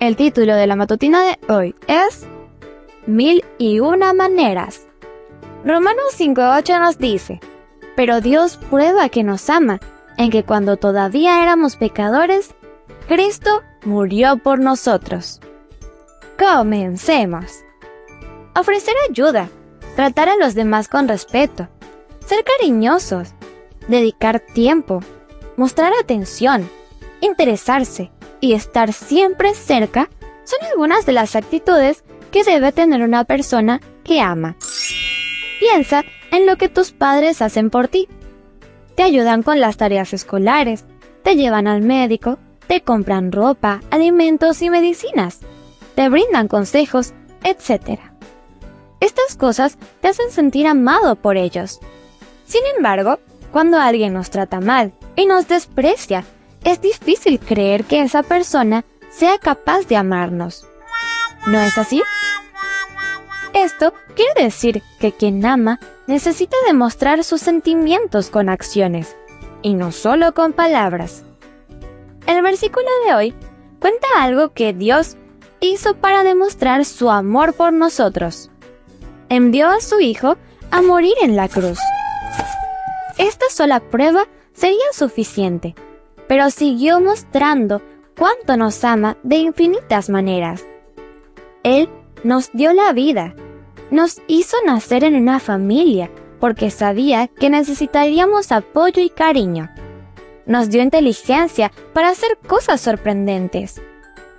El título de la matutina de hoy es Mil y una maneras. Romanos 5.8 nos dice, Pero Dios prueba que nos ama, en que cuando todavía éramos pecadores, Cristo murió por nosotros. Comencemos. Ofrecer ayuda, tratar a los demás con respeto, ser cariñosos, dedicar tiempo, mostrar atención, interesarse y estar siempre cerca son algunas de las actitudes que debe tener una persona que ama. Piensa en lo que tus padres hacen por ti. Te ayudan con las tareas escolares, te llevan al médico, te compran ropa, alimentos y medicinas, te brindan consejos, etc. Estas cosas te hacen sentir amado por ellos. Sin embargo, cuando alguien nos trata mal y nos desprecia, es difícil creer que esa persona sea capaz de amarnos. ¿No es así? Esto quiere decir que quien ama necesita demostrar sus sentimientos con acciones, y no solo con palabras. El versículo de hoy cuenta algo que Dios hizo para demostrar su amor por nosotros. Envió a su Hijo a morir en la cruz. Esta sola prueba sería suficiente, pero siguió mostrando cuánto nos ama de infinitas maneras. Él nos dio la vida, nos hizo nacer en una familia porque sabía que necesitaríamos apoyo y cariño. Nos dio inteligencia para hacer cosas sorprendentes.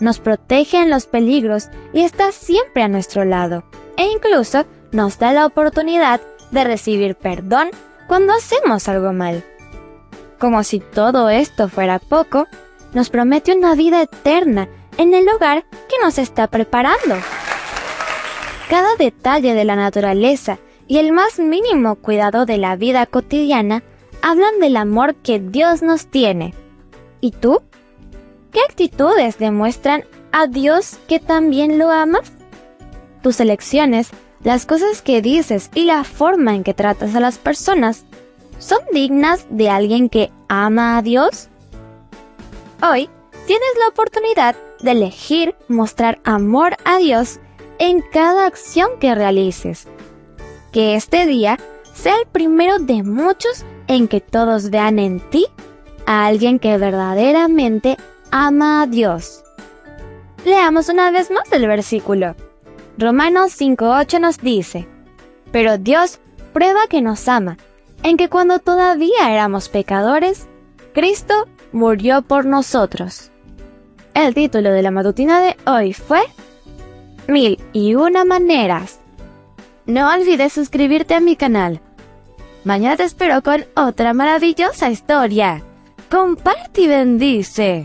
Nos protege en los peligros y está siempre a nuestro lado. E incluso nos da la oportunidad de recibir perdón cuando hacemos algo mal. Como si todo esto fuera poco, nos promete una vida eterna en el lugar que nos está preparando. Cada detalle de la naturaleza y el más mínimo cuidado de la vida cotidiana hablan del amor que Dios nos tiene. ¿Y tú? ¿Qué actitudes demuestran a Dios que también lo amas? Tus elecciones, las cosas que dices y la forma en que tratas a las personas son dignas de alguien que ama a Dios? Hoy tienes la oportunidad de elegir mostrar amor a Dios en cada acción que realices. Que este día sea el primero de muchos en que todos vean en ti a alguien que verdaderamente ama a Dios. Leamos una vez más el versículo. Romanos 5.8 nos dice, Pero Dios prueba que nos ama, en que cuando todavía éramos pecadores, Cristo murió por nosotros. El título de la matutina de hoy fue Mil y una maneras. No olvides suscribirte a mi canal. Mañana te espero con otra maravillosa historia. Comparte y bendice.